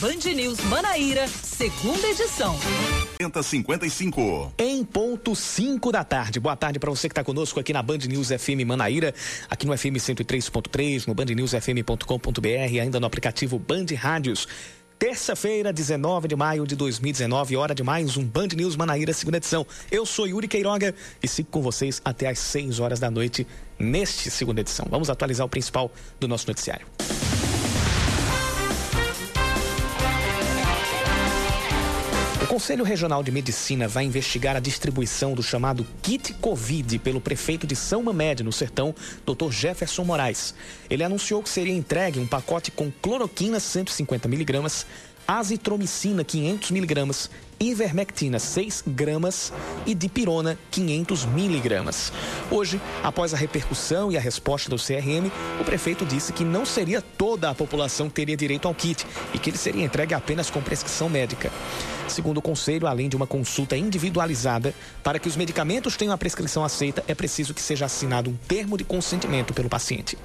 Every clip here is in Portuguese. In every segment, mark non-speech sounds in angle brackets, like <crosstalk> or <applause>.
Band News Manaíra, segunda edição. 55. Em ponto 5 da tarde. Boa tarde para você que está conosco aqui na Band News FM Manaíra, aqui no FM 103.3, no bandnewsfm.com.br, ainda no aplicativo Band Rádios. Terça-feira, 19 de maio de 2019, hora de mais um Band News Manaíra, segunda edição. Eu sou Yuri Queiroga e sigo com vocês até às 6 horas da noite neste segunda edição. Vamos atualizar o principal do nosso noticiário. Conselho Regional de Medicina vai investigar a distribuição do chamado kit Covid pelo prefeito de São Mamed, no Sertão, Dr. Jefferson Moraes. Ele anunciou que seria entregue um pacote com cloroquina 150 miligramas, azitromicina 500 miligramas, ivermectina 6 gramas e dipirona 500 miligramas. Hoje, após a repercussão e a resposta do CRM, o prefeito disse que não seria toda a população que teria direito ao kit e que ele seria entregue apenas com prescrição médica. Segundo o Conselho, além de uma consulta individualizada, para que os medicamentos tenham a prescrição aceita, é preciso que seja assinado um termo de consentimento pelo paciente.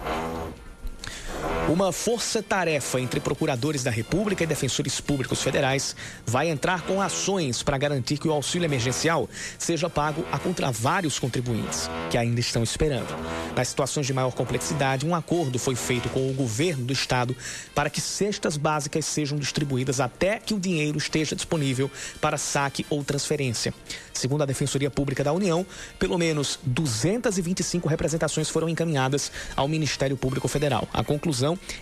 Uma força-tarefa entre procuradores da República e defensores públicos federais vai entrar com ações para garantir que o auxílio emergencial seja pago a contra vários contribuintes que ainda estão esperando. Nas situações de maior complexidade, um acordo foi feito com o governo do estado para que cestas básicas sejam distribuídas até que o dinheiro esteja disponível para saque ou transferência. Segundo a Defensoria Pública da União, pelo menos 225 representações foram encaminhadas ao Ministério Público Federal. A conclusão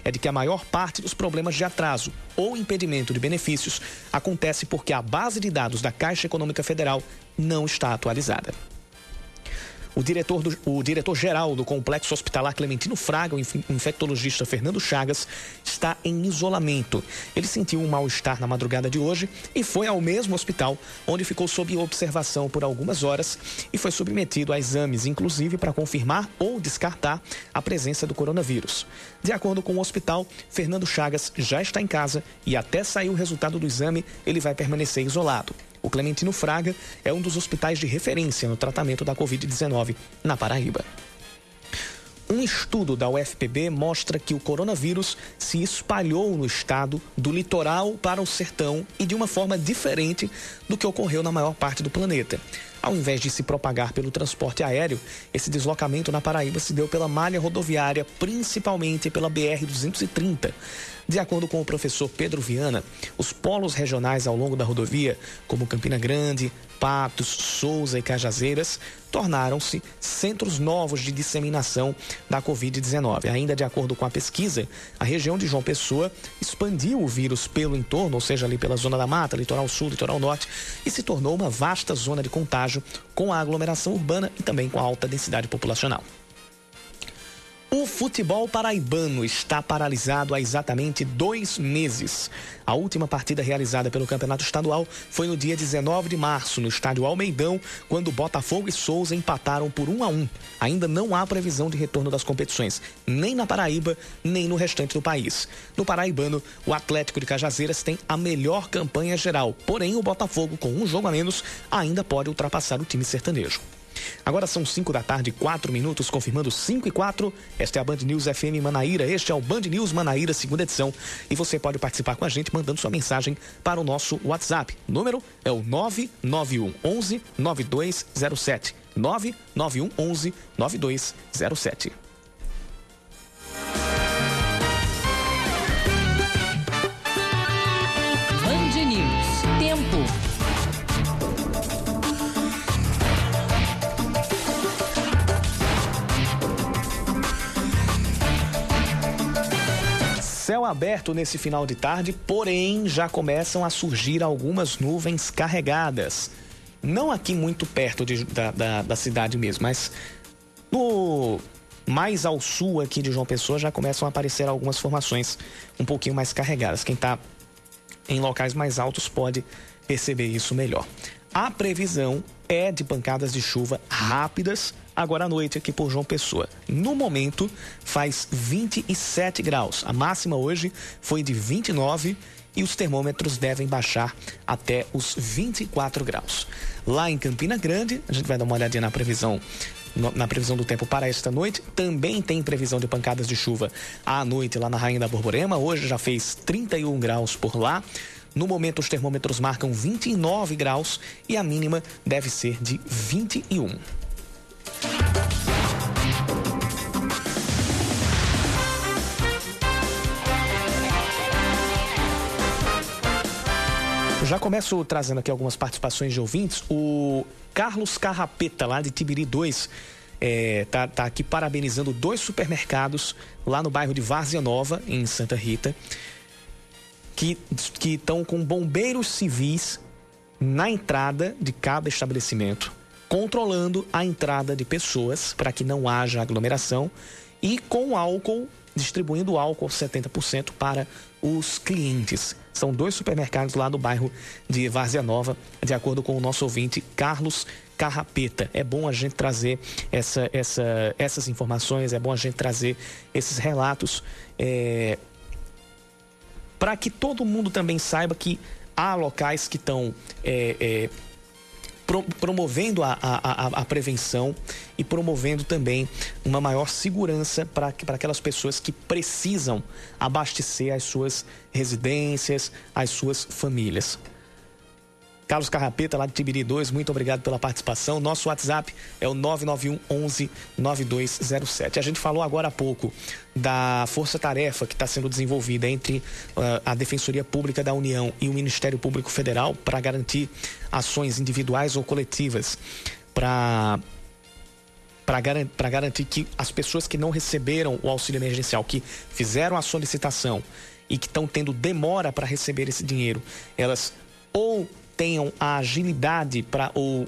é de que a maior parte dos problemas de atraso ou impedimento de benefícios acontece porque a base de dados da Caixa Econômica Federal não está atualizada. O diretor, do, o diretor geral do Complexo Hospitalar Clementino Fraga, o infectologista Fernando Chagas, está em isolamento. Ele sentiu um mal-estar na madrugada de hoje e foi ao mesmo hospital, onde ficou sob observação por algumas horas e foi submetido a exames, inclusive para confirmar ou descartar a presença do coronavírus. De acordo com o hospital, Fernando Chagas já está em casa e até sair o resultado do exame, ele vai permanecer isolado. O Clementino Fraga é um dos hospitais de referência no tratamento da Covid-19 na Paraíba. Um estudo da UFPB mostra que o coronavírus se espalhou no estado do litoral para o sertão e de uma forma diferente do que ocorreu na maior parte do planeta. Ao invés de se propagar pelo transporte aéreo, esse deslocamento na Paraíba se deu pela malha rodoviária, principalmente pela BR-230. De acordo com o professor Pedro Viana, os polos regionais ao longo da rodovia, como Campina Grande, Patos, Souza e Cajazeiras, tornaram-se centros novos de disseminação da Covid-19. Ainda de acordo com a pesquisa, a região de João Pessoa expandiu o vírus pelo entorno, ou seja, ali pela zona da mata, litoral sul, litoral norte, e se tornou uma vasta zona de contágio com a aglomeração urbana e também com a alta densidade populacional. O futebol paraibano está paralisado há exatamente dois meses. A última partida realizada pelo Campeonato Estadual foi no dia 19 de março, no estádio Almeidão, quando Botafogo e Souza empataram por 1 a 1. Ainda não há previsão de retorno das competições, nem na Paraíba, nem no restante do país. No Paraibano, o Atlético de Cajazeiras tem a melhor campanha geral, porém o Botafogo, com um jogo a menos, ainda pode ultrapassar o time sertanejo. Agora são 5 da tarde, 4 minutos, confirmando 5 e 4. Esta é a Band News FM Manaíra. Este é o Band News Manaíra, segunda edição. E você pode participar com a gente mandando sua mensagem para o nosso WhatsApp. O número é o 991 11 9207. 991 11 9207. Céu aberto nesse final de tarde, porém já começam a surgir algumas nuvens carregadas. Não aqui muito perto de, da, da, da cidade mesmo, mas no mais ao sul aqui de João Pessoa já começam a aparecer algumas formações um pouquinho mais carregadas. Quem está em locais mais altos pode perceber isso melhor. A previsão é de pancadas de chuva rápidas agora à noite aqui por João Pessoa. No momento, faz 27 graus. A máxima hoje foi de 29 e os termômetros devem baixar até os 24 graus. Lá em Campina Grande, a gente vai dar uma olhadinha na previsão na previsão do tempo para esta noite. Também tem previsão de pancadas de chuva à noite lá na Rainha da Borborema. Hoje já fez 31 graus por lá. No momento, os termômetros marcam 29 graus e a mínima deve ser de 21. Já começo trazendo aqui algumas participações de ouvintes. O Carlos Carrapeta, lá de Tibiri 2, é, tá, tá aqui parabenizando dois supermercados lá no bairro de Várzea Nova, em Santa Rita, que estão com bombeiros civis na entrada de cada estabelecimento, controlando a entrada de pessoas para que não haja aglomeração e com álcool, distribuindo álcool 70% para os clientes. São dois supermercados lá do bairro de Várzea Nova, de acordo com o nosso ouvinte Carlos Carrapeta. É bom a gente trazer essa, essa, essas informações, é bom a gente trazer esses relatos é, para que todo mundo também saiba que há locais que estão é, é, promovendo a, a, a, prevenção e promovendo também uma maior segurança para aquelas pessoas que precisam abastecer as suas residências, as suas famílias. Carlos Carrapeta, lá de Tibiri 2, muito obrigado pela participação. Nosso WhatsApp é o 991 11 9207. A gente falou agora há pouco da força-tarefa que está sendo desenvolvida entre uh, a Defensoria Pública da União e o Ministério Público Federal para garantir ações individuais ou coletivas para para garantir que as pessoas que não receberam o auxílio emergencial, que fizeram a solicitação e que estão tendo demora para receber esse dinheiro, elas ou tenham a agilidade para, ou,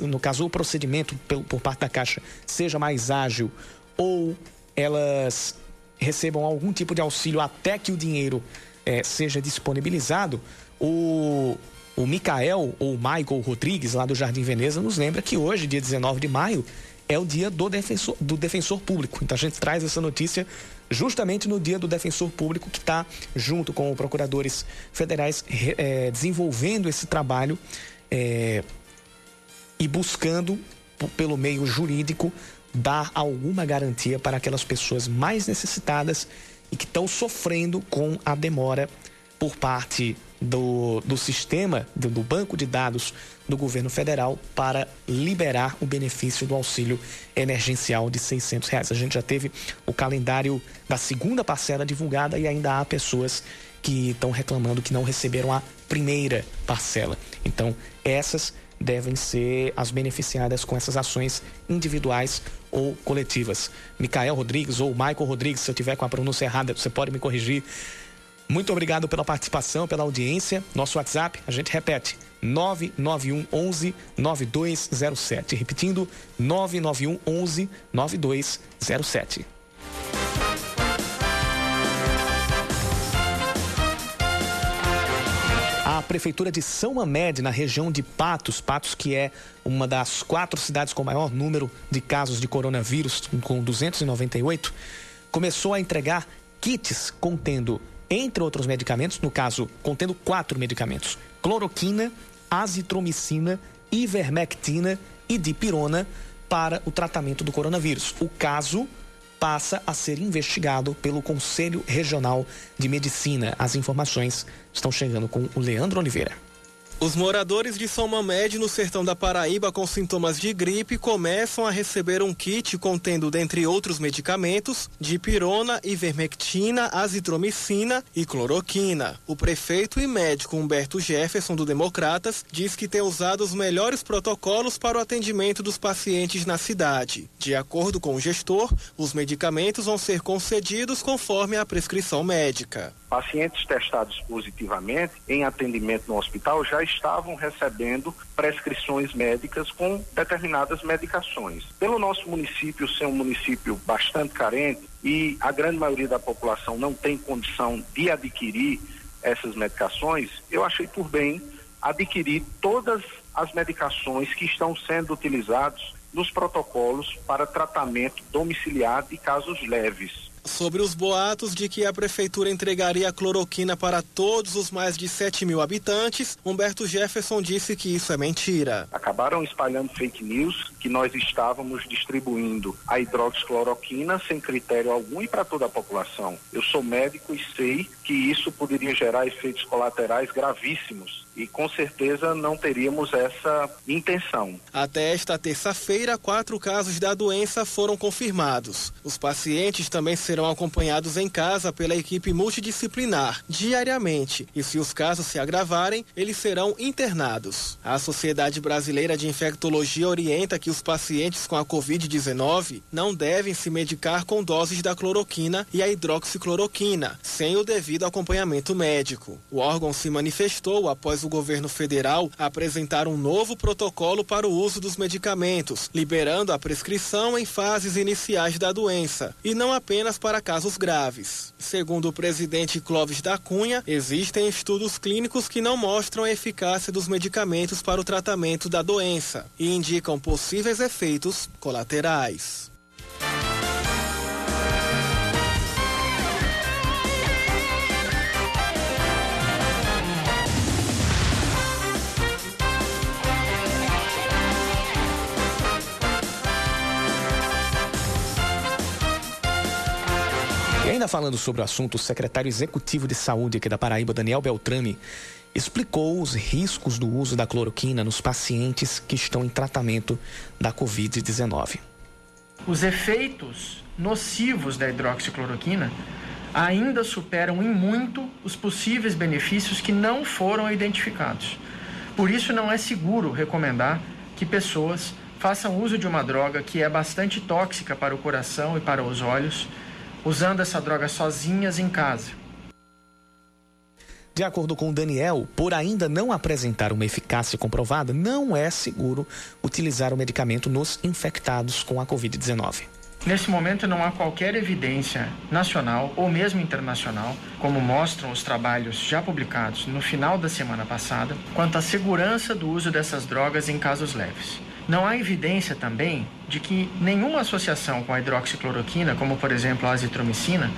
no caso, o procedimento por parte da Caixa seja mais ágil, ou elas recebam algum tipo de auxílio até que o dinheiro é, seja disponibilizado, o, o Micael ou Michael Rodrigues, lá do Jardim Veneza, nos lembra que hoje, dia 19 de maio, é o dia do defensor, do defensor público. Então a gente traz essa notícia justamente no dia do defensor público que está junto com procuradores federais é, desenvolvendo esse trabalho é, e buscando pelo meio jurídico dar alguma garantia para aquelas pessoas mais necessitadas e que estão sofrendo com a demora por parte do, do sistema, do, do, banco de dados do governo federal para liberar o benefício do auxílio emergencial de 600 reais. A gente já teve o calendário da segunda parcela divulgada e ainda há pessoas que estão reclamando que não receberam a primeira parcela. Então, essas devem ser as beneficiadas com essas ações individuais ou coletivas. Micael Rodrigues ou Michael Rodrigues, se eu tiver com a pronúncia errada, você pode me corrigir. Muito obrigado pela participação, pela audiência. Nosso WhatsApp, a gente repete, 991 11 9207. Repetindo, 991 11 9207. A Prefeitura de São Mamede, na região de Patos, Patos que é uma das quatro cidades com maior número de casos de coronavírus, com 298, começou a entregar kits contendo entre outros medicamentos, no caso, contendo quatro medicamentos: cloroquina, azitromicina, ivermectina e dipirona para o tratamento do coronavírus. O caso passa a ser investigado pelo Conselho Regional de Medicina. As informações estão chegando com o Leandro Oliveira. Os moradores de São Mamede, no sertão da Paraíba, com sintomas de gripe, começam a receber um kit contendo, dentre outros medicamentos, dipirona, ivermectina, azitromicina e cloroquina. O prefeito e médico Humberto Jefferson, do Democratas, diz que tem usado os melhores protocolos para o atendimento dos pacientes na cidade. De acordo com o gestor, os medicamentos vão ser concedidos conforme a prescrição médica. Pacientes testados positivamente em atendimento no hospital já estavam recebendo prescrições médicas com determinadas medicações. Pelo nosso município ser um município bastante carente e a grande maioria da população não tem condição de adquirir essas medicações, eu achei por bem adquirir todas as medicações que estão sendo utilizados nos protocolos para tratamento domiciliar de casos leves. Sobre os boatos de que a prefeitura entregaria cloroquina para todos os mais de 7 mil habitantes, Humberto Jefferson disse que isso é mentira. Acabaram espalhando fake news que nós estávamos distribuindo a hidroxicloroquina sem critério algum e para toda a população. Eu sou médico e sei que isso poderia gerar efeitos colaterais gravíssimos e com certeza não teríamos essa intenção. Até esta terça-feira, quatro casos da doença foram confirmados. Os pacientes também serão acompanhados em casa pela equipe multidisciplinar diariamente e, se os casos se agravarem, eles serão internados. A Sociedade Brasileira de Infectologia orienta que os pacientes com a Covid-19 não devem se medicar com doses da cloroquina e a hidroxicloroquina, sem o devido acompanhamento médico. O órgão se manifestou após o governo federal apresentar um novo protocolo para o uso dos medicamentos, liberando a prescrição em fases iniciais da doença e não apenas para casos graves. Segundo o presidente Clóvis da Cunha, existem estudos clínicos que não mostram a eficácia dos medicamentos para o tratamento da doença e indicam possíveis efeitos colaterais. Ainda falando sobre o assunto, o secretário executivo de saúde aqui da Paraíba, Daniel Beltrame, explicou os riscos do uso da cloroquina nos pacientes que estão em tratamento da Covid-19. Os efeitos nocivos da hidroxicloroquina ainda superam em muito os possíveis benefícios que não foram identificados. Por isso, não é seguro recomendar que pessoas façam uso de uma droga que é bastante tóxica para o coração e para os olhos usando essa droga sozinhas em casa. De acordo com Daniel, por ainda não apresentar uma eficácia comprovada, não é seguro utilizar o medicamento nos infectados com a Covid-19. Nesse momento não há qualquer evidência nacional ou mesmo internacional, como mostram os trabalhos já publicados no final da semana passada, quanto à segurança do uso dessas drogas em casos leves. Não há evidência também de que nenhuma associação com a hidroxicloroquina, como por exemplo a azitromicina,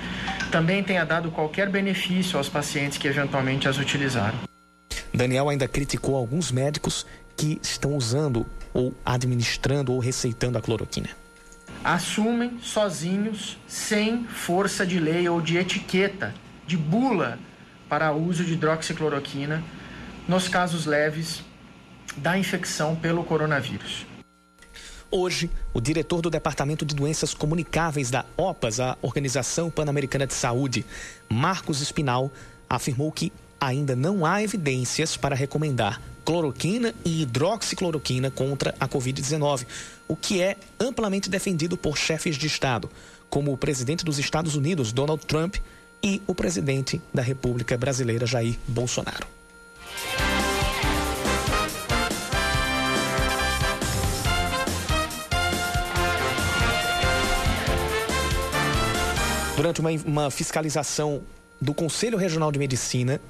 também tenha dado qualquer benefício aos pacientes que eventualmente as utilizaram. Daniel ainda criticou alguns médicos que estão usando ou administrando ou receitando a cloroquina. Assumem sozinhos, sem força de lei ou de etiqueta, de bula para uso de hidroxicloroquina nos casos leves da infecção pelo coronavírus. Hoje, o diretor do Departamento de Doenças Comunicáveis da OPAS, a Organização Pan-Americana de Saúde, Marcos Espinal, afirmou que ainda não há evidências para recomendar cloroquina e hidroxicloroquina contra a Covid-19, o que é amplamente defendido por chefes de Estado, como o presidente dos Estados Unidos, Donald Trump, e o presidente da República Brasileira, Jair Bolsonaro. Durante uma, uma fiscalização do Conselho Regional de Medicina,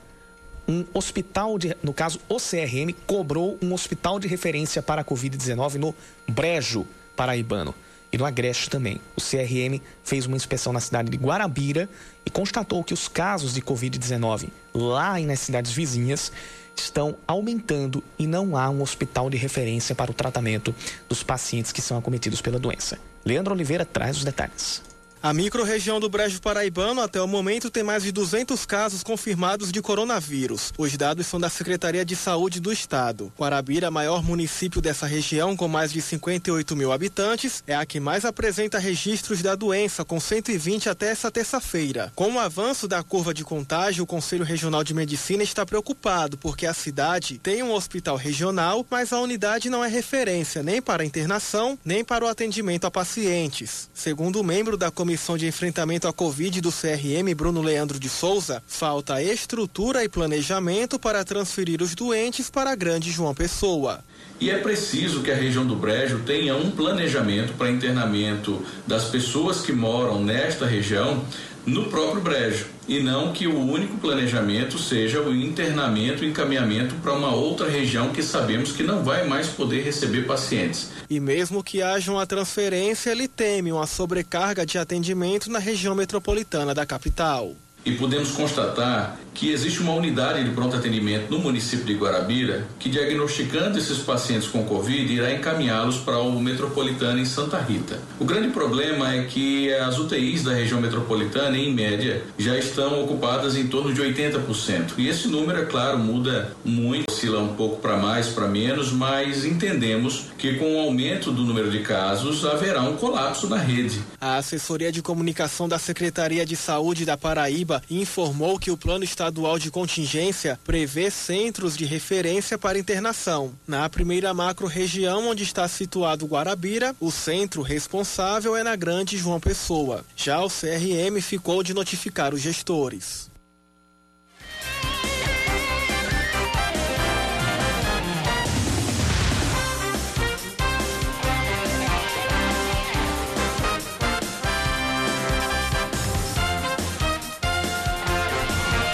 um hospital, de, no caso o CRM, cobrou um hospital de referência para a Covid-19 no Brejo Paraibano e no Agreste também. O CRM fez uma inspeção na cidade de Guarabira e constatou que os casos de Covid-19 lá e nas cidades vizinhas estão aumentando e não há um hospital de referência para o tratamento dos pacientes que são acometidos pela doença. Leandro Oliveira traz os detalhes. A microrregião do Brejo Paraibano até o momento tem mais de 200 casos confirmados de coronavírus. Os dados são da Secretaria de Saúde do Estado. Guarabira, maior município dessa região com mais de 58 mil habitantes, é a que mais apresenta registros da doença, com 120 até essa terça-feira. Com o avanço da curva de contágio, o Conselho Regional de Medicina está preocupado porque a cidade tem um hospital regional, mas a unidade não é referência nem para a internação, nem para o atendimento a pacientes. Segundo o membro da comissão Comissão de Enfrentamento à Covid do CRM, Bruno Leandro de Souza, falta estrutura e planejamento para transferir os doentes para a Grande João Pessoa. E é preciso que a região do Brejo tenha um planejamento para internamento das pessoas que moram nesta região no próprio brejo e não que o único planejamento seja o internamento, o encaminhamento para uma outra região que sabemos que não vai mais poder receber pacientes. E mesmo que haja uma transferência, ele teme uma sobrecarga de atendimento na região metropolitana da capital. E podemos constatar que existe uma unidade de pronto atendimento no município de Guarabira que, diagnosticando esses pacientes com Covid, irá encaminhá-los para o metropolitano em Santa Rita. O grande problema é que as UTIs da região metropolitana, em média, já estão ocupadas em torno de 80%. E esse número, é claro, muda muito, oscila um pouco para mais, para menos, mas entendemos que com o aumento do número de casos haverá um colapso na rede. A assessoria de comunicação da Secretaria de Saúde da Paraíba informou que o plano estadual de contingência prevê centros de referência para internação. Na primeira macro-região onde está situado Guarabira, o centro responsável é na Grande João Pessoa. Já o CRM ficou de notificar os gestores.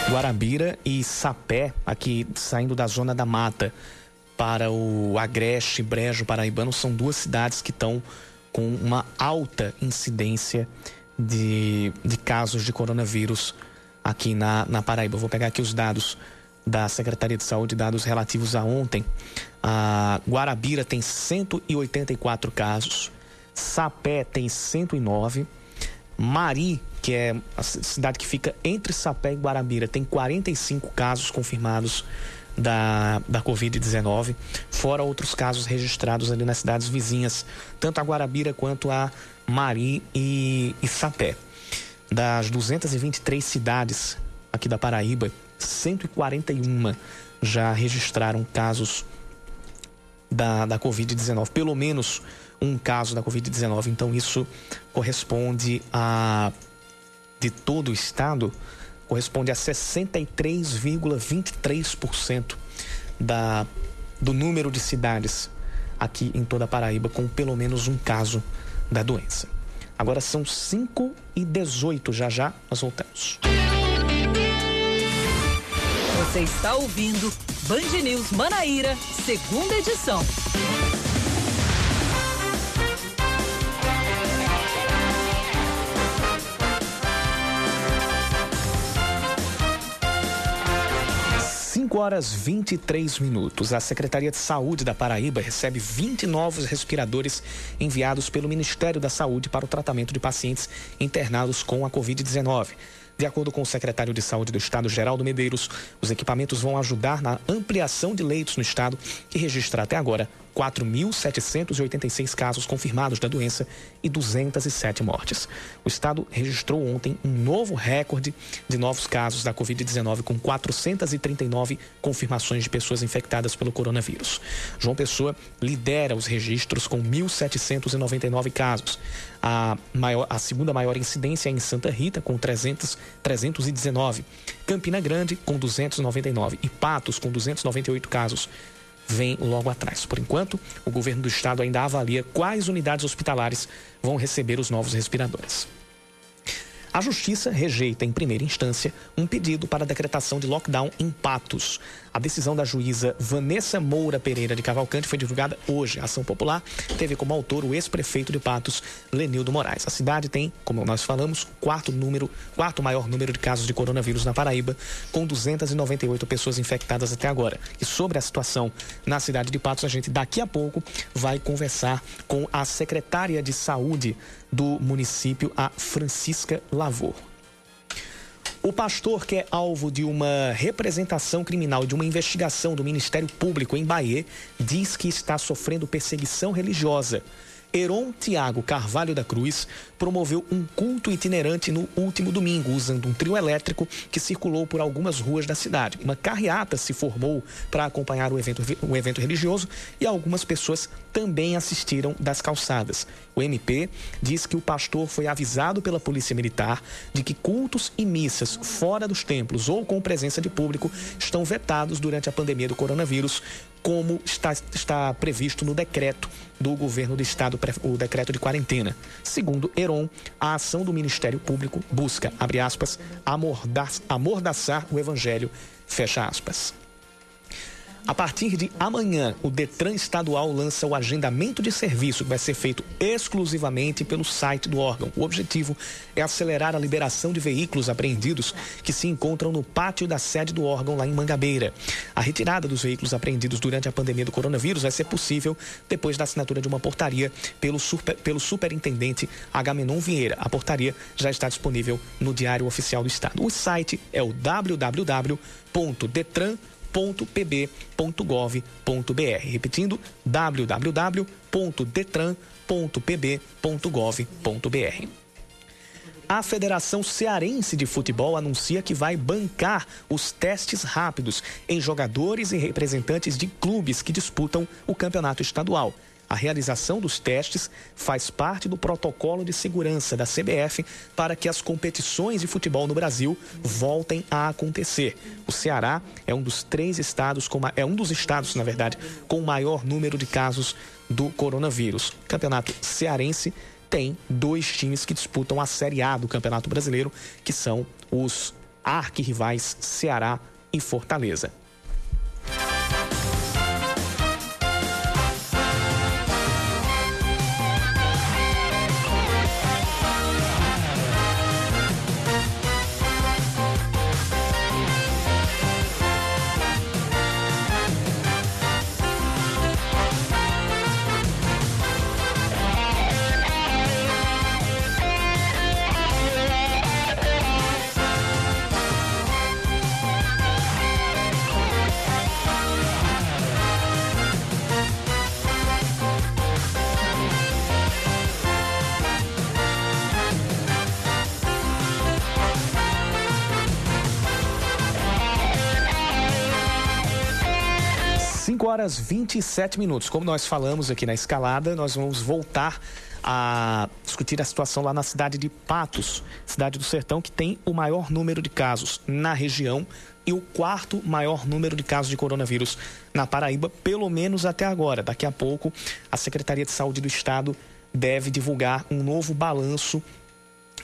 Guarabira e Sapé, aqui saindo da zona da mata para o Agreste, Brejo Paraibano, são duas cidades que estão com uma alta incidência de, de casos de coronavírus aqui na, na Paraíba. vou pegar aqui os dados da Secretaria de Saúde, dados relativos a ontem. A Guarabira tem 184 casos, Sapé tem 109, Mari que é a cidade que fica entre Sapé e Guarabira, tem 45 casos confirmados da, da Covid-19, fora outros casos registrados ali nas cidades vizinhas, tanto a Guarabira quanto a Mari e, e Sapé. Das 223 cidades aqui da Paraíba, 141 já registraram casos da, da Covid-19, pelo menos um caso da Covid-19. Então, isso corresponde a de todo o estado corresponde a 63,23% da do número de cidades aqui em toda a Paraíba com pelo menos um caso da doença. Agora são 5 e 18, já já nós voltamos. Você está ouvindo Band News Manaíra, segunda edição. 5 horas 23 minutos. A Secretaria de Saúde da Paraíba recebe 20 novos respiradores enviados pelo Ministério da Saúde para o tratamento de pacientes internados com a Covid-19. De acordo com o secretário de Saúde do Estado, Geraldo Medeiros, os equipamentos vão ajudar na ampliação de leitos no Estado, que registra até agora 4.786 casos confirmados da doença e 207 mortes. O Estado registrou ontem um novo recorde de novos casos da Covid-19, com 439 confirmações de pessoas infectadas pelo coronavírus. João Pessoa lidera os registros com 1.799 casos. A, maior, a segunda maior incidência é em Santa Rita, com 300, 319. Campina Grande, com 299. E Patos, com 298 casos. Vem logo atrás. Por enquanto, o governo do estado ainda avalia quais unidades hospitalares vão receber os novos respiradores. A Justiça rejeita, em primeira instância, um pedido para decretação de lockdown em Patos. A decisão da juíza Vanessa Moura Pereira de Cavalcante foi divulgada hoje. A ação popular teve como autor o ex-prefeito de Patos, Lenildo Moraes. A cidade tem, como nós falamos, quarto número, quarto maior número de casos de coronavírus na Paraíba, com 298 pessoas infectadas até agora. E sobre a situação na cidade de Patos, a gente daqui a pouco vai conversar com a secretária de Saúde do município, a Francisca Lavor. O pastor que é alvo de uma representação criminal, de uma investigação do Ministério Público em Bahia, diz que está sofrendo perseguição religiosa. Heron Tiago Carvalho da Cruz promoveu um culto itinerante no último domingo, usando um trio elétrico que circulou por algumas ruas da cidade. Uma carreata se formou para acompanhar o evento, o evento religioso e algumas pessoas também assistiram das calçadas. O MP diz que o pastor foi avisado pela Polícia Militar de que cultos e missas fora dos templos ou com presença de público estão vetados durante a pandemia do coronavírus, como está, está previsto no decreto do governo do estado, o decreto de quarentena. Segundo Heron, a ação do Ministério Público busca, abre aspas, amordaçar o evangelho, fecha aspas. A partir de amanhã, o Detran estadual lança o agendamento de serviço que vai ser feito exclusivamente pelo site do órgão. O objetivo é acelerar a liberação de veículos apreendidos que se encontram no pátio da sede do órgão lá em Mangabeira. A retirada dos veículos apreendidos durante a pandemia do coronavírus vai ser possível depois da assinatura de uma portaria pelo, super, pelo superintendente Agamenon Vieira. A portaria já está disponível no Diário Oficial do Estado. O site é o www.detran.com www.detran.pb.gov.br. Repetindo, www.detran.pb.gov.br. A Federação Cearense de Futebol anuncia que vai bancar os testes rápidos em jogadores e representantes de clubes que disputam o campeonato estadual. A realização dos testes faz parte do protocolo de segurança da CBF para que as competições de futebol no Brasil voltem a acontecer. O Ceará é um dos três estados, com, é um dos estados, na verdade, com o maior número de casos do coronavírus. O campeonato cearense tem dois times que disputam a Série A do Campeonato Brasileiro, que são os arquirrivais Ceará e Fortaleza. Horas 27 minutos. Como nós falamos aqui na escalada, nós vamos voltar a discutir a situação lá na cidade de Patos, cidade do Sertão, que tem o maior número de casos na região e o quarto maior número de casos de coronavírus na Paraíba, pelo menos até agora. Daqui a pouco, a Secretaria de Saúde do Estado deve divulgar um novo balanço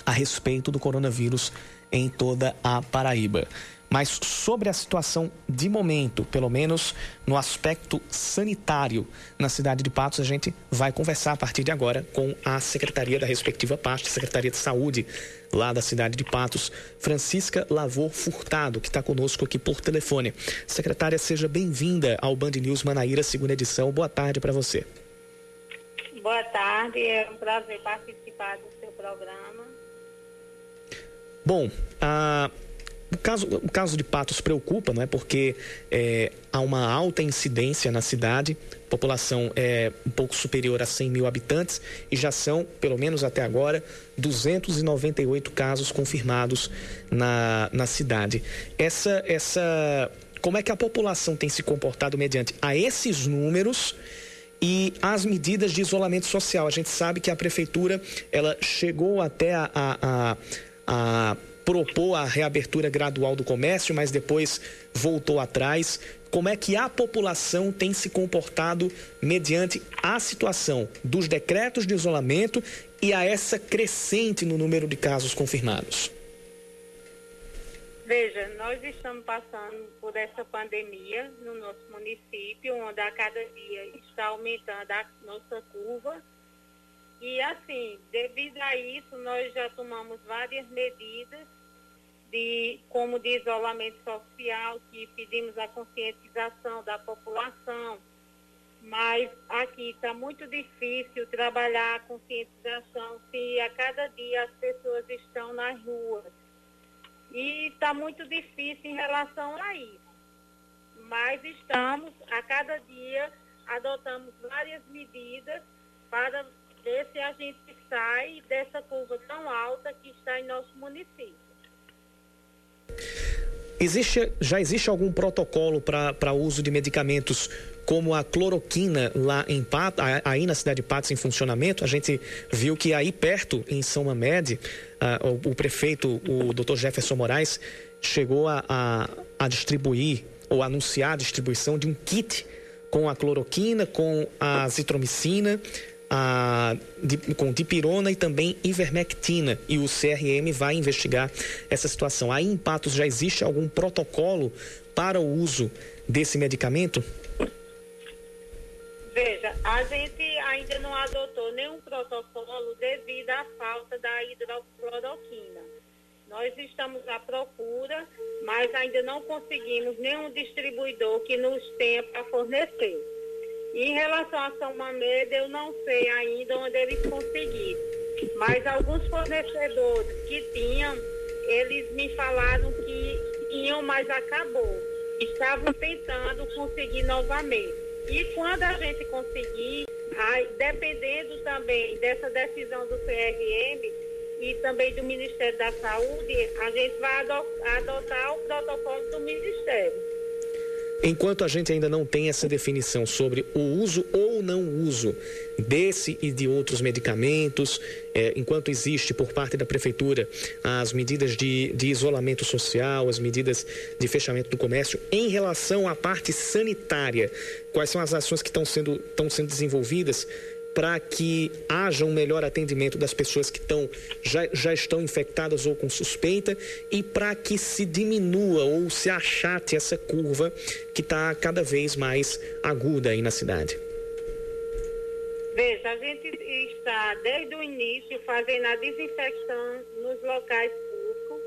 a respeito do coronavírus em toda a Paraíba. Mas sobre a situação de momento, pelo menos no aspecto sanitário na cidade de Patos, a gente vai conversar a partir de agora com a secretaria da respectiva parte, a Secretaria de Saúde lá da cidade de Patos, Francisca Lavor Furtado, que está conosco aqui por telefone. Secretária, seja bem-vinda ao Band News Manaíra, segunda edição. Boa tarde para você. Boa tarde, é um prazer participar do seu programa. Bom, a o caso, o caso de Patos preocupa, não é? Porque é, há uma alta incidência na cidade, população é um pouco superior a 100 mil habitantes e já são, pelo menos até agora, 298 casos confirmados na, na cidade. Essa, essa, como é que a população tem se comportado mediante a esses números? e as medidas de isolamento social. A gente sabe que a prefeitura ela chegou até a, a, a, a propôs a reabertura gradual do comércio, mas depois voltou atrás. Como é que a população tem se comportado mediante a situação dos decretos de isolamento e a essa crescente no número de casos confirmados? Veja, nós estamos passando por essa pandemia no nosso município, onde a cada dia está aumentando a nossa curva. E assim, devido a isso, nós já tomamos várias medidas de, como de isolamento social, que pedimos a conscientização da população, mas aqui está muito difícil trabalhar a conscientização se a cada dia as pessoas estão nas ruas. E está muito difícil em relação a isso. Mas estamos, a cada dia, adotamos várias medidas para ver se a gente sai dessa curva tão alta que está em nosso município. Existe, já existe algum protocolo para uso de medicamentos como a cloroquina lá em Patos, aí na cidade de Patos em funcionamento? A gente viu que aí perto, em São Mamed, uh, o, o, prefeito, o Dr. Jefferson Moraes, chegou a, a, a distribuir ou anunciar a distribuição de um kit com a cloroquina, com a azitromicina, a, com dipirona e também ivermectina. E o CRM vai investigar essa situação. Aí em Patos já existe algum protocolo para o uso desse medicamento? Veja, a gente ainda não adotou nenhum protocolo devido à falta da hidrocloroquina. Nós estamos à procura, mas ainda não conseguimos nenhum distribuidor que nos tenha para fornecer. Em relação a São Mamede, eu não sei ainda onde eles conseguiram. Mas alguns fornecedores que tinham, eles me falaram que tinham, mas acabou. Estavam tentando conseguir novamente. E quando a gente conseguir, aí, dependendo também dessa decisão do CRM e também do Ministério da Saúde, a gente vai adotar o protocolo do Ministério. Enquanto a gente ainda não tem essa definição sobre o uso ou não uso desse e de outros medicamentos, é, enquanto existe por parte da Prefeitura as medidas de, de isolamento social, as medidas de fechamento do comércio, em relação à parte sanitária, quais são as ações que estão sendo, estão sendo desenvolvidas para que haja um melhor atendimento das pessoas que estão, já, já estão infectadas ou com suspeita e para que se diminua ou se achate essa curva que está cada vez mais aguda aí na cidade? Veja, a gente está desde o início fazendo a desinfecção nos locais públicos,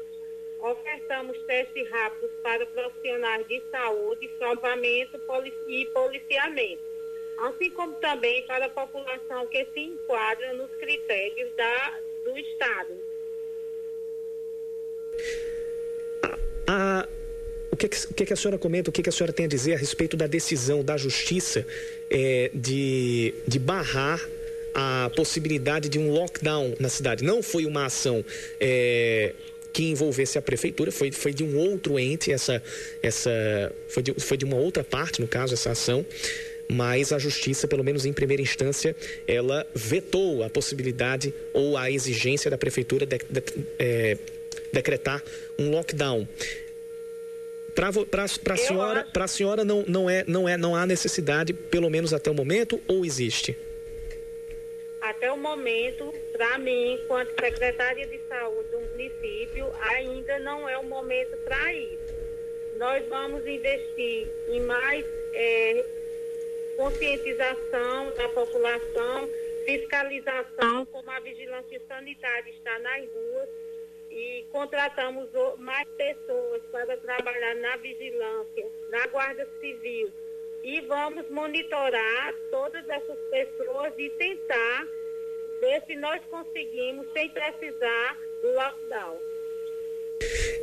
ofertamos testes rápidos para profissionais de saúde, salvamento e policiamento assim como também para a população que se enquadra nos critérios da, do Estado. A, o, que, o que, a senhora comenta, o que, a senhora tem a dizer a respeito da decisão da Justiça é, de, de barrar a possibilidade de um lockdown na cidade? Não foi uma ação. É, que envolvesse a prefeitura, foi, foi de um outro ente, essa, essa foi, de, foi de uma outra parte, no caso, essa ação mas a justiça, pelo menos em primeira instância, ela vetou a possibilidade ou a exigência da prefeitura de, de, é, decretar um lockdown. Para a senhora, para a senhora não, não é não é não há necessidade, pelo menos até o momento, ou existe? Até o momento, para mim, enquanto secretária de saúde do município, ainda não é o momento para isso. Nós vamos investir em mais é, conscientização da população, fiscalização, como a vigilância sanitária está nas ruas e contratamos mais pessoas para trabalhar na vigilância, na Guarda Civil. E vamos monitorar todas essas pessoas e tentar ver se nós conseguimos sem precisar do lockdown.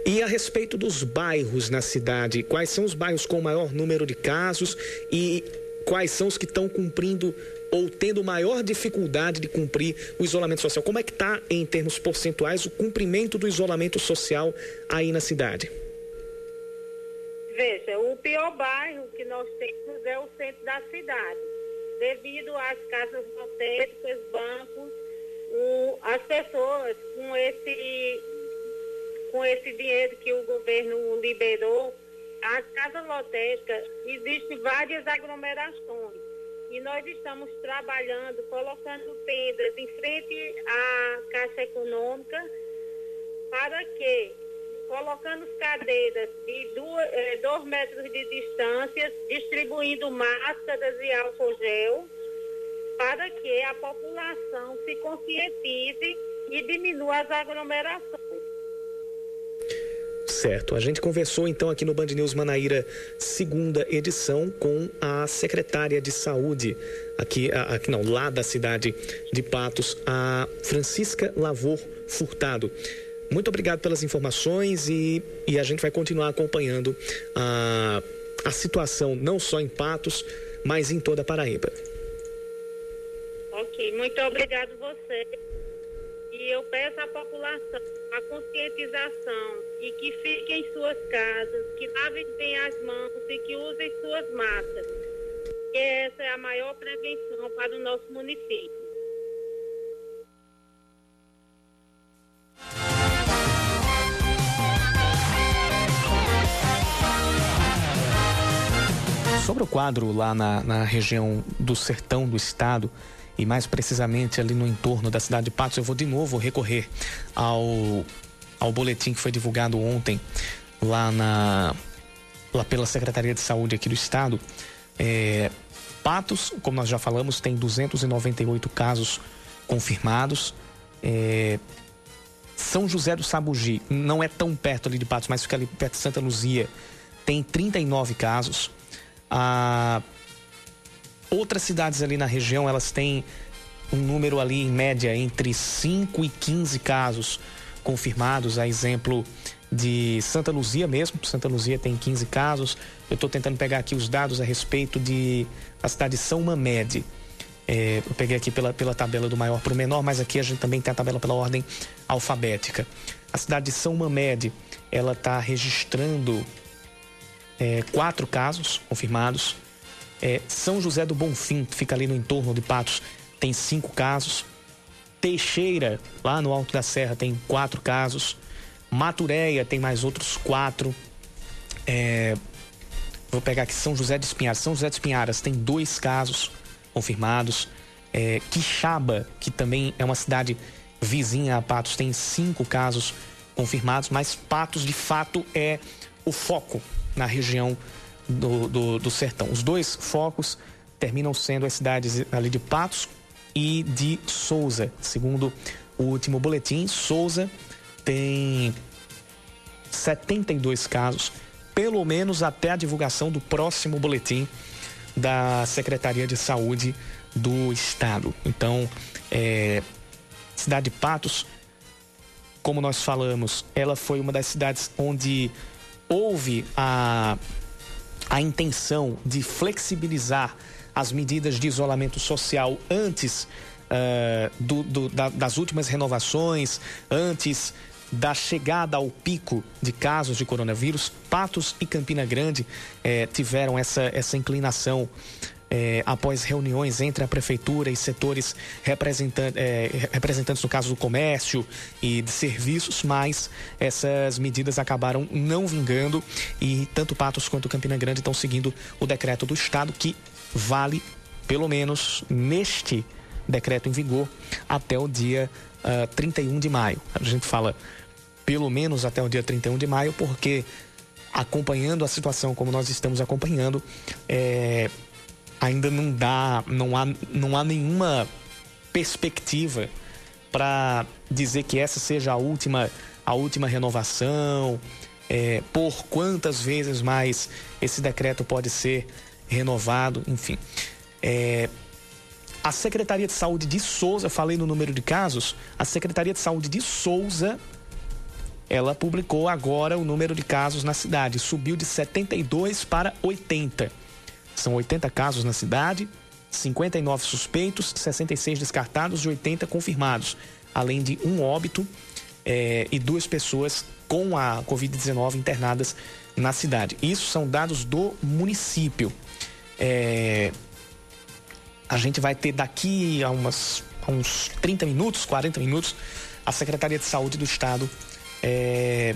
E a respeito dos bairros na cidade, quais são os bairros com maior número de casos e quais são os que estão cumprindo ou tendo maior dificuldade de cumprir o isolamento social? Como é que está, em termos percentuais, o cumprimento do isolamento social aí na cidade? Veja, o pior bairro que nós temos é o centro da cidade. Devido às casas lotéricas, bancos, o, as pessoas com esse, com esse dinheiro que o governo liberou, a casa lotérica existem várias aglomerações e nós estamos trabalhando, colocando tendas em frente à Caixa Econômica para que, colocando cadeiras de dois, eh, dois metros de distância, distribuindo máscaras e álcool gel, para que a população se conscientize e diminua as aglomerações. Certo. A gente conversou então aqui no Band News Manaíra, segunda edição, com a secretária de saúde aqui, aqui não, lá da cidade de Patos, a Francisca Lavor Furtado. Muito obrigado pelas informações e, e a gente vai continuar acompanhando a, a situação não só em Patos, mas em toda a Paraíba. Ok, muito obrigado você. E eu peço à população a conscientização e que fiquem em suas casas, que lavem bem as mãos e que usem suas máscaras. Essa é a maior prevenção para o nosso município. Sobre o quadro lá na, na região do sertão do estado, e mais precisamente ali no entorno da cidade de Patos, eu vou de novo recorrer ao, ao boletim que foi divulgado ontem lá, na, lá pela Secretaria de Saúde aqui do estado. É, Patos, como nós já falamos, tem 298 casos confirmados. É, São José do Sabugi não é tão perto ali de Patos, mas fica ali perto de Santa Luzia, tem 39 casos. A outras cidades ali na região, elas têm um número ali em média entre 5 e 15 casos confirmados, a exemplo de Santa Luzia mesmo. Santa Luzia tem 15 casos. Eu estou tentando pegar aqui os dados a respeito de a cidade de São Mamede. É, eu peguei aqui pela, pela tabela do maior para o menor, mas aqui a gente também tem a tabela pela ordem alfabética. A cidade de São Mamede, ela está registrando é, quatro casos confirmados. É, São José do Bonfim, que fica ali no entorno de Patos, tem cinco casos. Teixeira, lá no Alto da Serra, tem quatro casos. Matureia tem mais outros quatro. É, vou pegar aqui São José de Espinharas. São José de Espinharas tem dois casos confirmados. É, Quixaba, que também é uma cidade vizinha a Patos, tem cinco casos confirmados, mas Patos de fato é o foco na região do, do, do sertão. Os dois focos terminam sendo as cidades ali de Patos e de Souza. Segundo o último boletim, Souza tem 72 casos, pelo menos até a divulgação do próximo boletim da Secretaria de Saúde do Estado. Então, é, cidade de Patos, como nós falamos, ela foi uma das cidades onde houve a, a intenção de flexibilizar as medidas de isolamento social antes uh, do, do, da, das últimas renovações, antes da chegada ao pico de casos de coronavírus, Patos e Campina Grande eh, tiveram essa, essa inclinação eh, após reuniões entre a prefeitura e setores representantes, eh, representantes, no caso do comércio e de serviços, mas essas medidas acabaram não vingando e tanto Patos quanto Campina Grande estão seguindo o decreto do Estado que vale, pelo menos neste decreto em vigor, até o dia uh, ah, 31 de maio. A gente fala pelo menos até o dia 31 de maio, porque acompanhando a situação como nós estamos acompanhando, é, ainda não dá, não há, não há nenhuma perspectiva para dizer que essa seja a última, a última renovação, é, por quantas vezes mais esse decreto pode ser renovado, enfim. É, a Secretaria de Saúde de Souza, falei no número de casos, a Secretaria de Saúde de Souza, ela publicou agora o número de casos na cidade, subiu de 72 para 80. São 80 casos na cidade, 59 suspeitos, 66 descartados e 80 confirmados, além de um óbito é, e duas pessoas com a Covid-19 internadas na cidade. Isso são dados do município. É, a gente vai ter daqui a, umas, a uns 30 minutos, 40 minutos, a Secretaria de Saúde do Estado. É,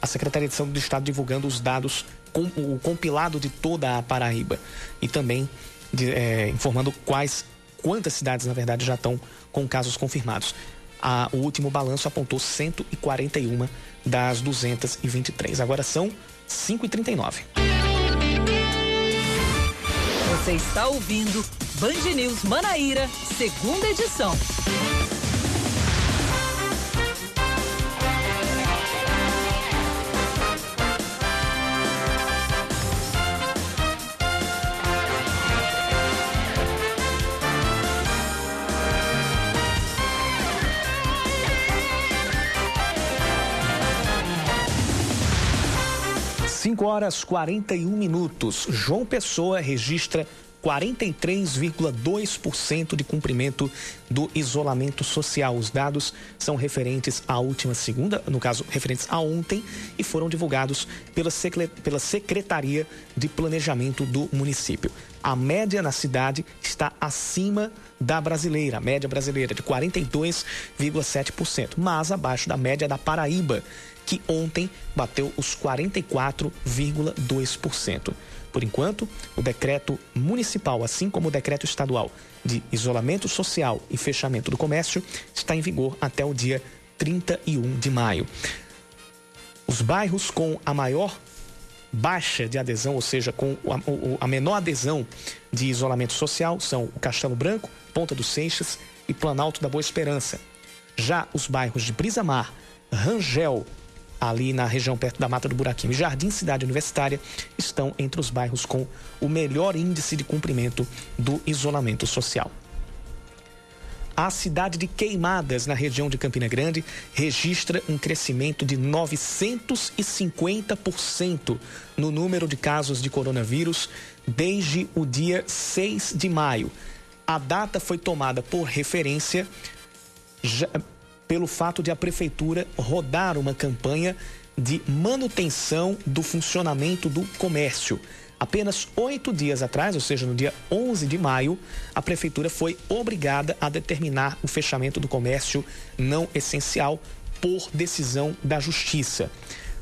a Secretaria de Saúde do Estado divulgando os dados, com, o compilado de toda a Paraíba. E também de, é, informando quais, quantas cidades, na verdade, já estão com casos confirmados. A, o último balanço apontou 141 das 223. Agora são 5h39. Você está ouvindo Band News Manaíra, segunda edição. Cinco horas 41 minutos. João Pessoa registra 43,2% de cumprimento do isolamento social. Os dados são referentes à última segunda, no caso, referentes a ontem, e foram divulgados pela Secretaria de Planejamento do município. A média na cidade está acima da brasileira, a média brasileira de 42,7%, mas abaixo da média da Paraíba, que ontem bateu os 44,2%. Por enquanto, o decreto municipal, assim como o decreto estadual de isolamento social e fechamento do comércio, está em vigor até o dia 31 de maio. Os bairros com a maior baixa de adesão, ou seja, com a, menor adesão de isolamento social, são o Castelo Branco, Ponta dos Seixas e Planalto da Boa Esperança. Já os bairros de Brisa Mar, Rangel, ali na região perto da Mata do Buraquinho e Jardim Cidade Universitária, estão entre os bairros com o melhor índice de cumprimento do isolamento social. A cidade de Queimadas, na região de Campina Grande, registra um crescimento de 950% no número de casos de coronavírus desde o dia 6 de maio. A data foi tomada por referência já, pelo fato de a prefeitura rodar uma campanha de manutenção do funcionamento do comércio. Apenas oito dias atrás, ou seja, no dia 11 de maio, a prefeitura foi obrigada a determinar o fechamento do comércio não essencial por decisão da Justiça.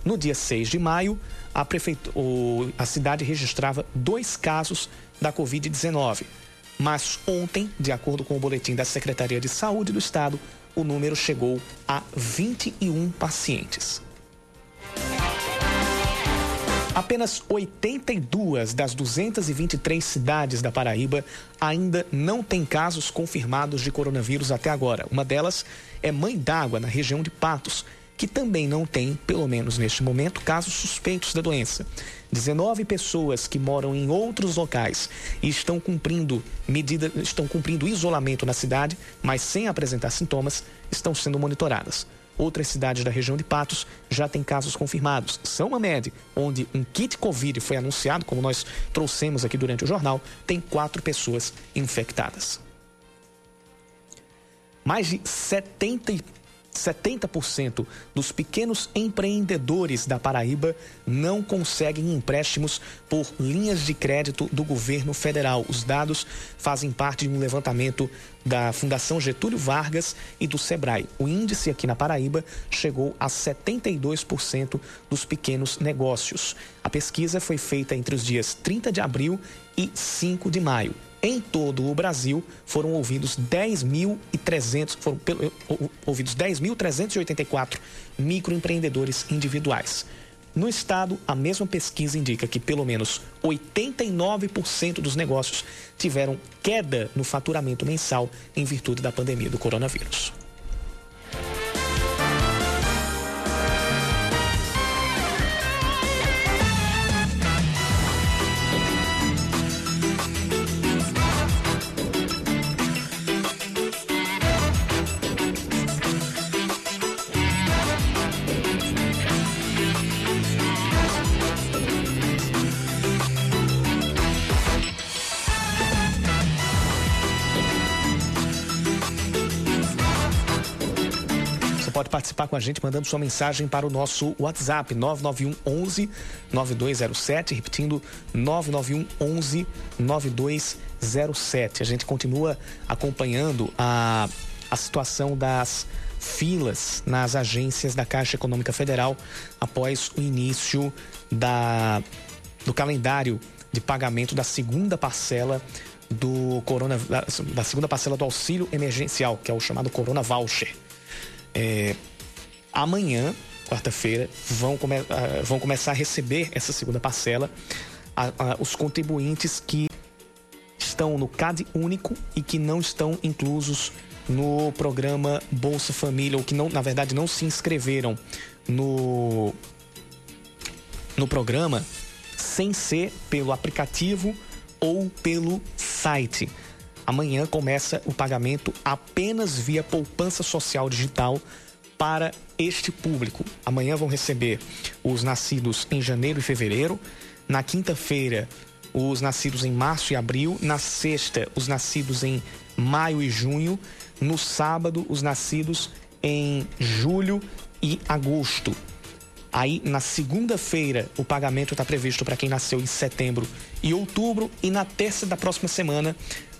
No dia 6 de maio, a, a cidade registrava dois casos da Covid-19. Mas ontem, de acordo com o boletim da Secretaria de Saúde do Estado, o número chegou a 21 pacientes. Apenas 82 das 223 cidades da Paraíba ainda não têm casos confirmados de coronavírus até agora. Uma delas é Mãe d'Água, na região de Patos, que também não tem, pelo menos neste momento, casos suspeitos da doença. 19 pessoas que moram em outros locais e estão cumprindo medida, estão cumprindo isolamento na cidade, mas sem apresentar sintomas, estão sendo monitoradas. Outras cidades da região de Patos já têm casos confirmados. São Mamed, onde um kit Covid foi anunciado, como nós trouxemos aqui durante o jornal, tem quatro pessoas infectadas. Mais de 70 70% dos pequenos empreendedores da Paraíba não conseguem empréstimos por linhas de crédito do governo federal. Os dados fazem parte de um levantamento da Fundação Getúlio Vargas e do Sebrae. O índice aqui na Paraíba chegou a 72% dos pequenos negócios. A pesquisa foi feita entre os dias 30 de abril e 5 de maio. Em todo o Brasil foram ouvidos 10.300 foram ouvidos 10.384 microempreendedores individuais. No estado, a mesma pesquisa indica que pelo menos 89% dos negócios tiveram queda no faturamento mensal em virtude da pandemia do coronavírus. Participar com a gente mandando sua mensagem para o nosso WhatsApp 991 11 9207, repetindo 991 11 9207. A gente continua acompanhando a, a situação das filas nas agências da Caixa Econômica Federal após o início da, do calendário de pagamento da segunda parcela do corona, da, da segunda parcela do auxílio emergencial, que é o chamado Corona Voucher. É, amanhã, quarta-feira, vão, come uh, vão começar a receber essa segunda parcela uh, uh, os contribuintes que estão no CAD único e que não estão inclusos no programa Bolsa Família, ou que não, na verdade não se inscreveram no, no programa sem ser pelo aplicativo ou pelo site. Amanhã começa o pagamento apenas via poupança social digital para este público. Amanhã vão receber os nascidos em janeiro e fevereiro. Na quinta-feira os nascidos em março e abril. Na sexta, os nascidos em maio e junho. No sábado, os nascidos em julho e agosto. Aí, na segunda-feira, o pagamento está previsto para quem nasceu em setembro e outubro. E na terça da próxima semana,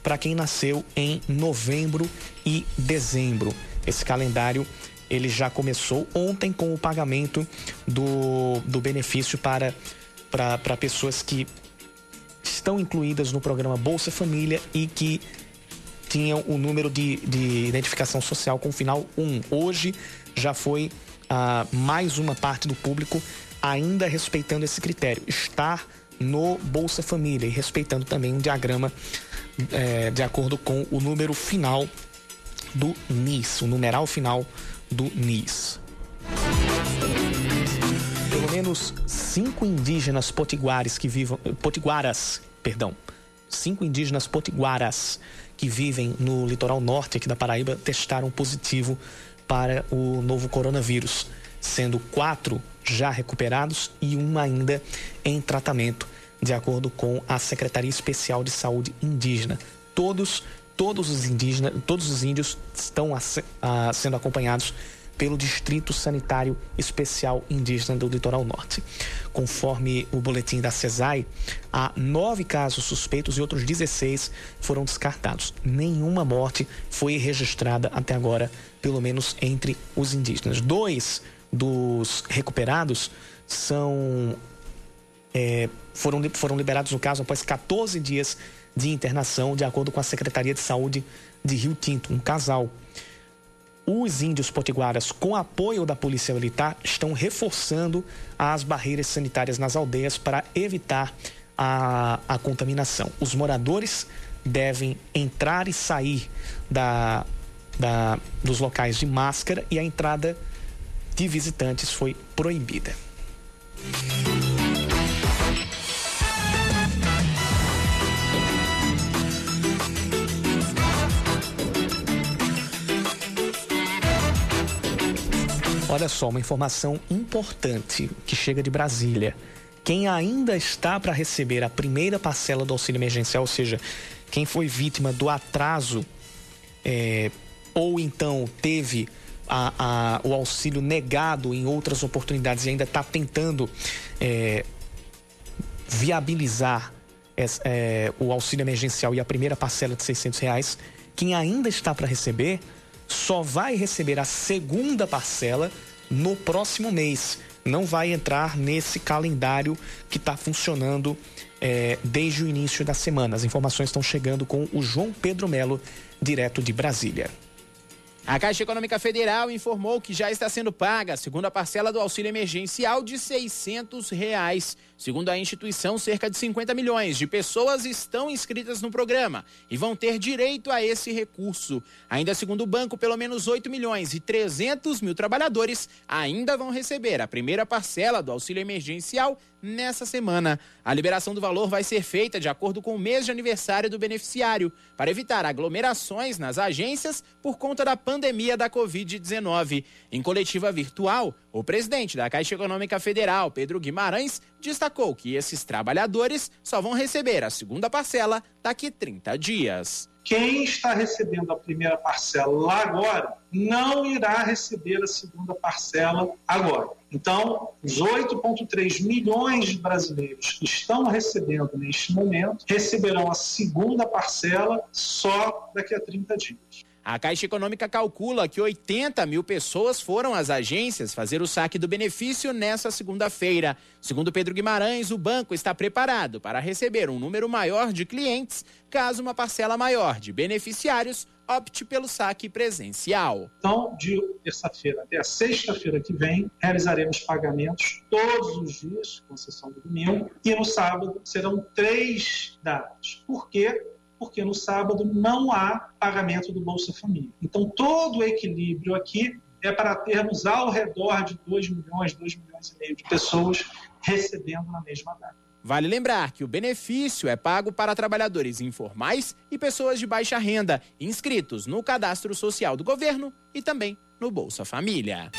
para quem nasceu em novembro e dezembro. Esse calendário ele já começou ontem com o pagamento do, do benefício para, para, para pessoas que estão incluídas no programa Bolsa Família e que tinham o número de, de identificação social com final 1. Hoje já foi ah, mais uma parte do público ainda respeitando esse critério, estar no Bolsa Família e respeitando também um diagrama é, de acordo com o número final do NIS, o numeral final do NIS. Pelo menos cinco indígenas potiguares que vivam, potiguaras, perdão, cinco indígenas potiguaras que vivem no litoral norte aqui da Paraíba testaram positivo para o novo coronavírus, sendo quatro já recuperados e um ainda em tratamento, de acordo com a Secretaria Especial de Saúde Indígena. Todos todos os indígenas, todos os índios estão a, a, sendo acompanhados pelo Distrito Sanitário Especial Indígena do Litoral Norte. Conforme o boletim da CESAI, há nove casos suspeitos e outros 16 foram descartados. Nenhuma morte foi registrada até agora, pelo menos entre os indígenas. Dois dos recuperados são é, foram, foram liberados no caso após 14 dias de internação, de acordo com a Secretaria de Saúde de Rio Tinto, um casal. Os índios potiguaras, com apoio da Polícia Militar, estão reforçando as barreiras sanitárias nas aldeias para evitar a, a contaminação. Os moradores devem entrar e sair da, da, dos locais de máscara e a entrada de visitantes foi proibida. Olha só, uma informação importante que chega de Brasília. Quem ainda está para receber a primeira parcela do auxílio emergencial, ou seja, quem foi vítima do atraso é, ou então teve a, a, o auxílio negado em outras oportunidades e ainda está tentando é, viabilizar é, o auxílio emergencial e a primeira parcela de 600 reais, quem ainda está para receber só vai receber a segunda parcela no próximo mês. Não vai entrar nesse calendário que está funcionando é, desde o início da semana. As informações estão chegando com o João Pedro Melo, direto de Brasília. A Caixa Econômica Federal informou que já está sendo paga a segunda parcela do auxílio emergencial de 600 reais. Segundo a instituição, cerca de 50 milhões de pessoas estão inscritas no programa e vão ter direito a esse recurso. Ainda segundo o banco, pelo menos 8 milhões e 300 mil trabalhadores ainda vão receber a primeira parcela do auxílio emergencial nessa semana. A liberação do valor vai ser feita de acordo com o mês de aniversário do beneficiário, para evitar aglomerações nas agências por conta da pandemia da Covid-19. Em coletiva virtual, o presidente da Caixa Econômica Federal, Pedro Guimarães, destacou que esses trabalhadores só vão receber a segunda parcela daqui 30 dias. Quem está recebendo a primeira parcela agora não irá receber a segunda parcela agora. Então, os 8,3 milhões de brasileiros que estão recebendo neste momento receberão a segunda parcela só daqui a 30 dias. A Caixa Econômica calcula que 80 mil pessoas foram às agências fazer o saque do benefício nessa segunda-feira. Segundo Pedro Guimarães, o banco está preparado para receber um número maior de clientes, caso uma parcela maior de beneficiários opte pelo saque presencial. Então, de terça-feira até sexta-feira que vem, realizaremos pagamentos todos os dias, com exceção do domingo, e no sábado serão três datas. Por quê? Porque no sábado não há pagamento do Bolsa Família. Então, todo o equilíbrio aqui é para termos ao redor de 2 milhões, 2 milhões e meio de pessoas recebendo na mesma data. Vale lembrar que o benefício é pago para trabalhadores informais e pessoas de baixa renda, inscritos no Cadastro Social do Governo e também no Bolsa Família.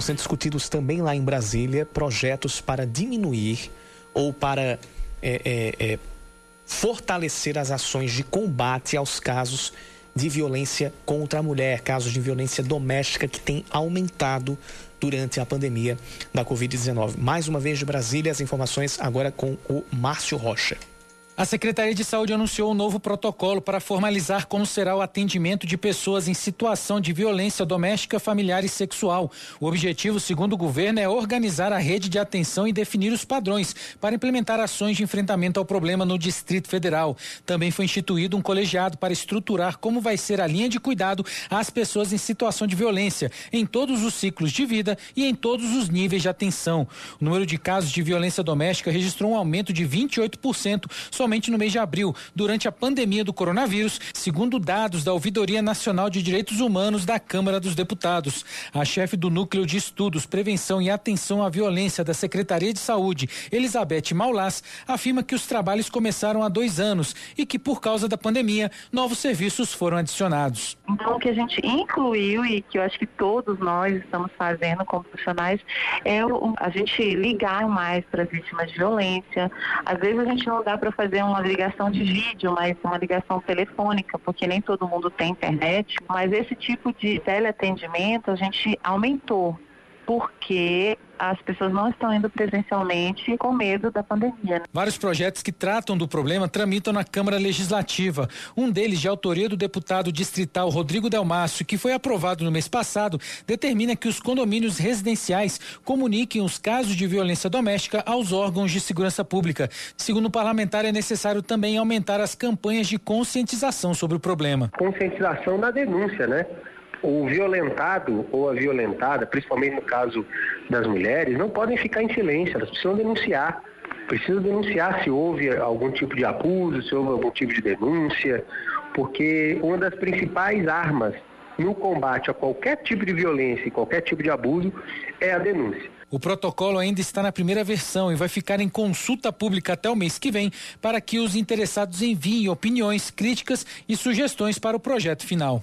Estão sendo discutidos também lá em Brasília projetos para diminuir ou para é, é, é, fortalecer as ações de combate aos casos de violência contra a mulher, casos de violência doméstica que tem aumentado durante a pandemia da Covid-19. Mais uma vez de Brasília, as informações agora com o Márcio Rocha. A Secretaria de Saúde anunciou um novo protocolo para formalizar como será o atendimento de pessoas em situação de violência doméstica, familiar e sexual. O objetivo, segundo o governo, é organizar a rede de atenção e definir os padrões para implementar ações de enfrentamento ao problema no Distrito Federal. Também foi instituído um colegiado para estruturar como vai ser a linha de cuidado às pessoas em situação de violência, em todos os ciclos de vida e em todos os níveis de atenção. O número de casos de violência doméstica registrou um aumento de 28% somente no mês de abril, durante a pandemia do coronavírus, segundo dados da Ouvidoria Nacional de Direitos Humanos da Câmara dos Deputados. A chefe do Núcleo de Estudos, Prevenção e Atenção à Violência da Secretaria de Saúde, Elizabeth Maulás, afirma que os trabalhos começaram há dois anos e que, por causa da pandemia, novos serviços foram adicionados. Então, o que a gente incluiu e que eu acho que todos nós estamos fazendo como profissionais é a gente ligar mais para as vítimas de violência. Às vezes a gente não dá para fazer fazer uma ligação de vídeo, mas uma ligação telefônica, porque nem todo mundo tem internet. Mas esse tipo de teleatendimento a gente aumentou, porque as pessoas não estão indo presencialmente com medo da pandemia. Vários projetos que tratam do problema tramitam na Câmara Legislativa. Um deles, de autoria do deputado distrital Rodrigo Delmácio, que foi aprovado no mês passado, determina que os condomínios residenciais comuniquem os casos de violência doméstica aos órgãos de segurança pública. Segundo o parlamentar, é necessário também aumentar as campanhas de conscientização sobre o problema. Conscientização da denúncia, né? O violentado ou a violentada, principalmente no caso das mulheres, não podem ficar em silêncio, elas precisam denunciar. Precisam denunciar se houve algum tipo de abuso, se houve algum tipo de denúncia, porque uma das principais armas no combate a qualquer tipo de violência e qualquer tipo de abuso é a denúncia. O protocolo ainda está na primeira versão e vai ficar em consulta pública até o mês que vem para que os interessados enviem opiniões, críticas e sugestões para o projeto final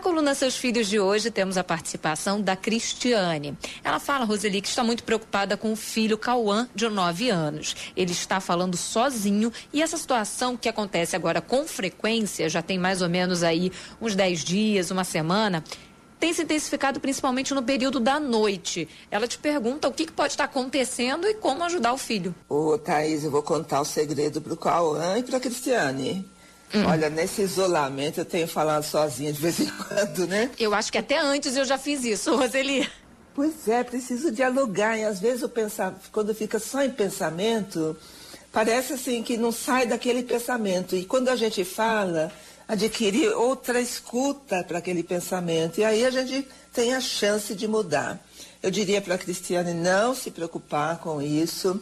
Coluna Seus Filhos de hoje temos a participação da Cristiane. Ela fala, Roseli, que está muito preocupada com o filho Cauã, de 9 anos. Ele está falando sozinho e essa situação que acontece agora com frequência, já tem mais ou menos aí uns 10 dias, uma semana, tem se intensificado principalmente no período da noite. Ela te pergunta o que, que pode estar acontecendo e como ajudar o filho. Ô, Thaís, eu vou contar o segredo para o Cauã e para a Cristiane. Hum. Olha, nesse isolamento eu tenho falado sozinha de vez em <laughs> quando, né? Eu acho que até antes eu já fiz isso, <laughs> Roseli. Pois é, preciso dialogar. E às vezes eu pensar, quando fica só em pensamento, parece assim que não sai daquele pensamento. E quando a gente fala, adquirir outra escuta para aquele pensamento. E aí a gente tem a chance de mudar. Eu diria para a Cristiane não se preocupar com isso.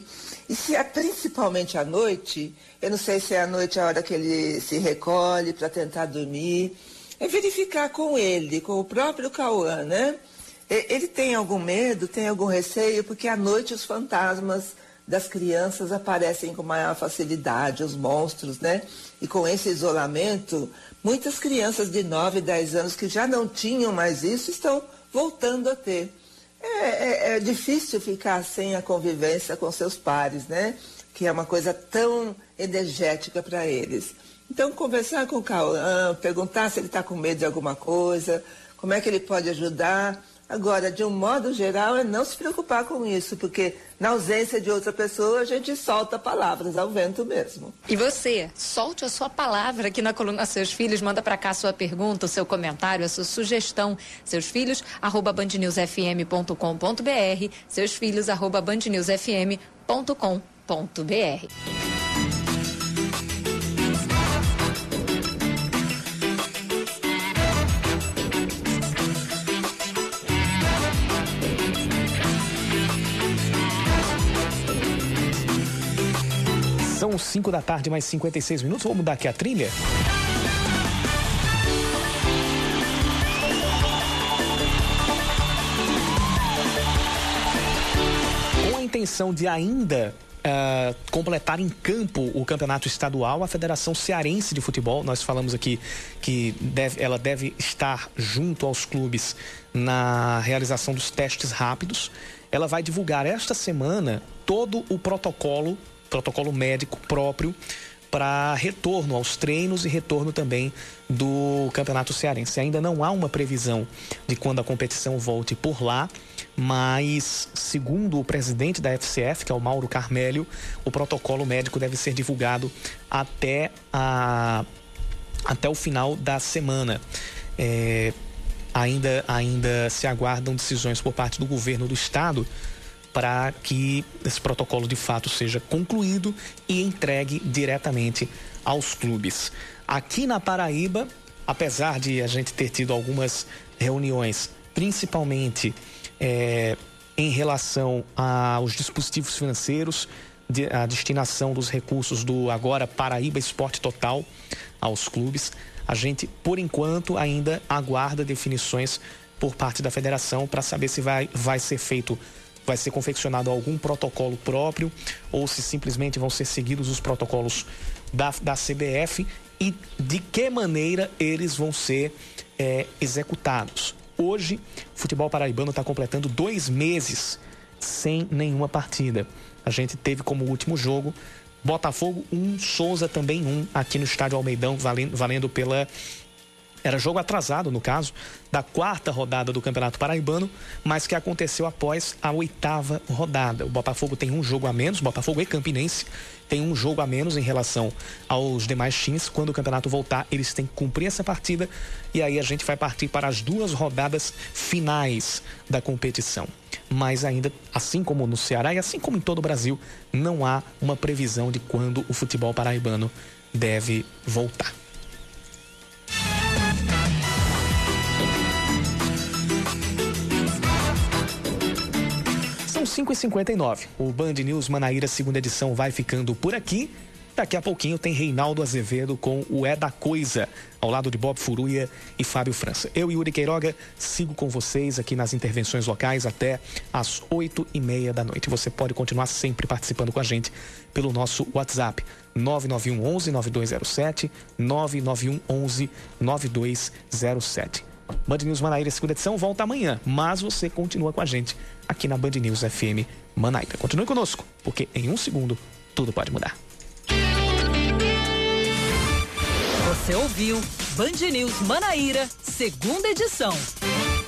E se é principalmente à noite, eu não sei se é à noite a hora que ele se recolhe para tentar dormir, é verificar com ele, com o próprio Cauã, né? Ele tem algum medo, tem algum receio, porque à noite os fantasmas das crianças aparecem com maior facilidade, os monstros, né? E com esse isolamento, muitas crianças de 9, 10 anos que já não tinham mais isso estão voltando a ter. É, é, é difícil ficar sem a convivência com seus pares, né? Que é uma coisa tão energética para eles. Então, conversar com o Cauã, perguntar se ele está com medo de alguma coisa, como é que ele pode ajudar Agora, de um modo geral, é não se preocupar com isso, porque na ausência de outra pessoa, a gente solta palavras ao vento mesmo. E você, solte a sua palavra aqui na coluna Seus Filhos, manda para cá a sua pergunta, o seu comentário, a sua sugestão. Seus filhos, arroba bandnewsfm.com.br, seus filhos, arroba bandnewsfm.com.br. São 5 da tarde, mais 56 minutos. Vou mudar aqui a trilha. Com a intenção de ainda Uh, completar em campo o campeonato estadual, a Federação Cearense de Futebol, nós falamos aqui que deve, ela deve estar junto aos clubes na realização dos testes rápidos. Ela vai divulgar esta semana todo o protocolo, protocolo médico próprio para retorno aos treinos e retorno também do Campeonato Cearense. Ainda não há uma previsão de quando a competição volte por lá mas, segundo o presidente da FCF, que é o Mauro Carmélio, o protocolo médico deve ser divulgado até, a, até o final da semana. É, ainda, ainda se aguardam decisões por parte do governo do estado para que esse protocolo de fato seja concluído e entregue diretamente aos clubes. Aqui na Paraíba, apesar de a gente ter tido algumas reuniões, principalmente é, em relação aos dispositivos financeiros, de, a destinação dos recursos do agora Paraíba Esporte Total aos clubes. A gente, por enquanto, ainda aguarda definições por parte da federação para saber se vai, vai ser feito, vai ser confeccionado algum protocolo próprio ou se simplesmente vão ser seguidos os protocolos da, da CBF e de que maneira eles vão ser é, executados. Hoje, o futebol paraibano está completando dois meses sem nenhuma partida. A gente teve como último jogo Botafogo 1, um, Souza também 1, um, aqui no estádio Almeidão, valendo, valendo pela era jogo atrasado, no caso, da quarta rodada do Campeonato Paraibano, mas que aconteceu após a oitava rodada. O Botafogo tem um jogo a menos, Botafogo e Campinense tem um jogo a menos em relação aos demais times. Quando o campeonato voltar, eles têm que cumprir essa partida e aí a gente vai partir para as duas rodadas finais da competição. Mas ainda, assim como no Ceará e assim como em todo o Brasil, não há uma previsão de quando o futebol paraibano deve voltar. 5h59. O Band News Manaíra, segunda edição, vai ficando por aqui. Daqui a pouquinho tem Reinaldo Azevedo com o É da Coisa, ao lado de Bob Furuia e Fábio França. Eu, Yuri Queiroga, sigo com vocês aqui nas intervenções locais até às oito e meia da noite. Você pode continuar sempre participando com a gente pelo nosso WhatsApp 991 11 9207 991 11 9207. Band News Manaíra, segunda edição, volta amanhã. Mas você continua com a gente aqui na Band News FM Manaíra. Continue conosco, porque em um segundo tudo pode mudar. Você ouviu Band News Manaíra, segunda edição.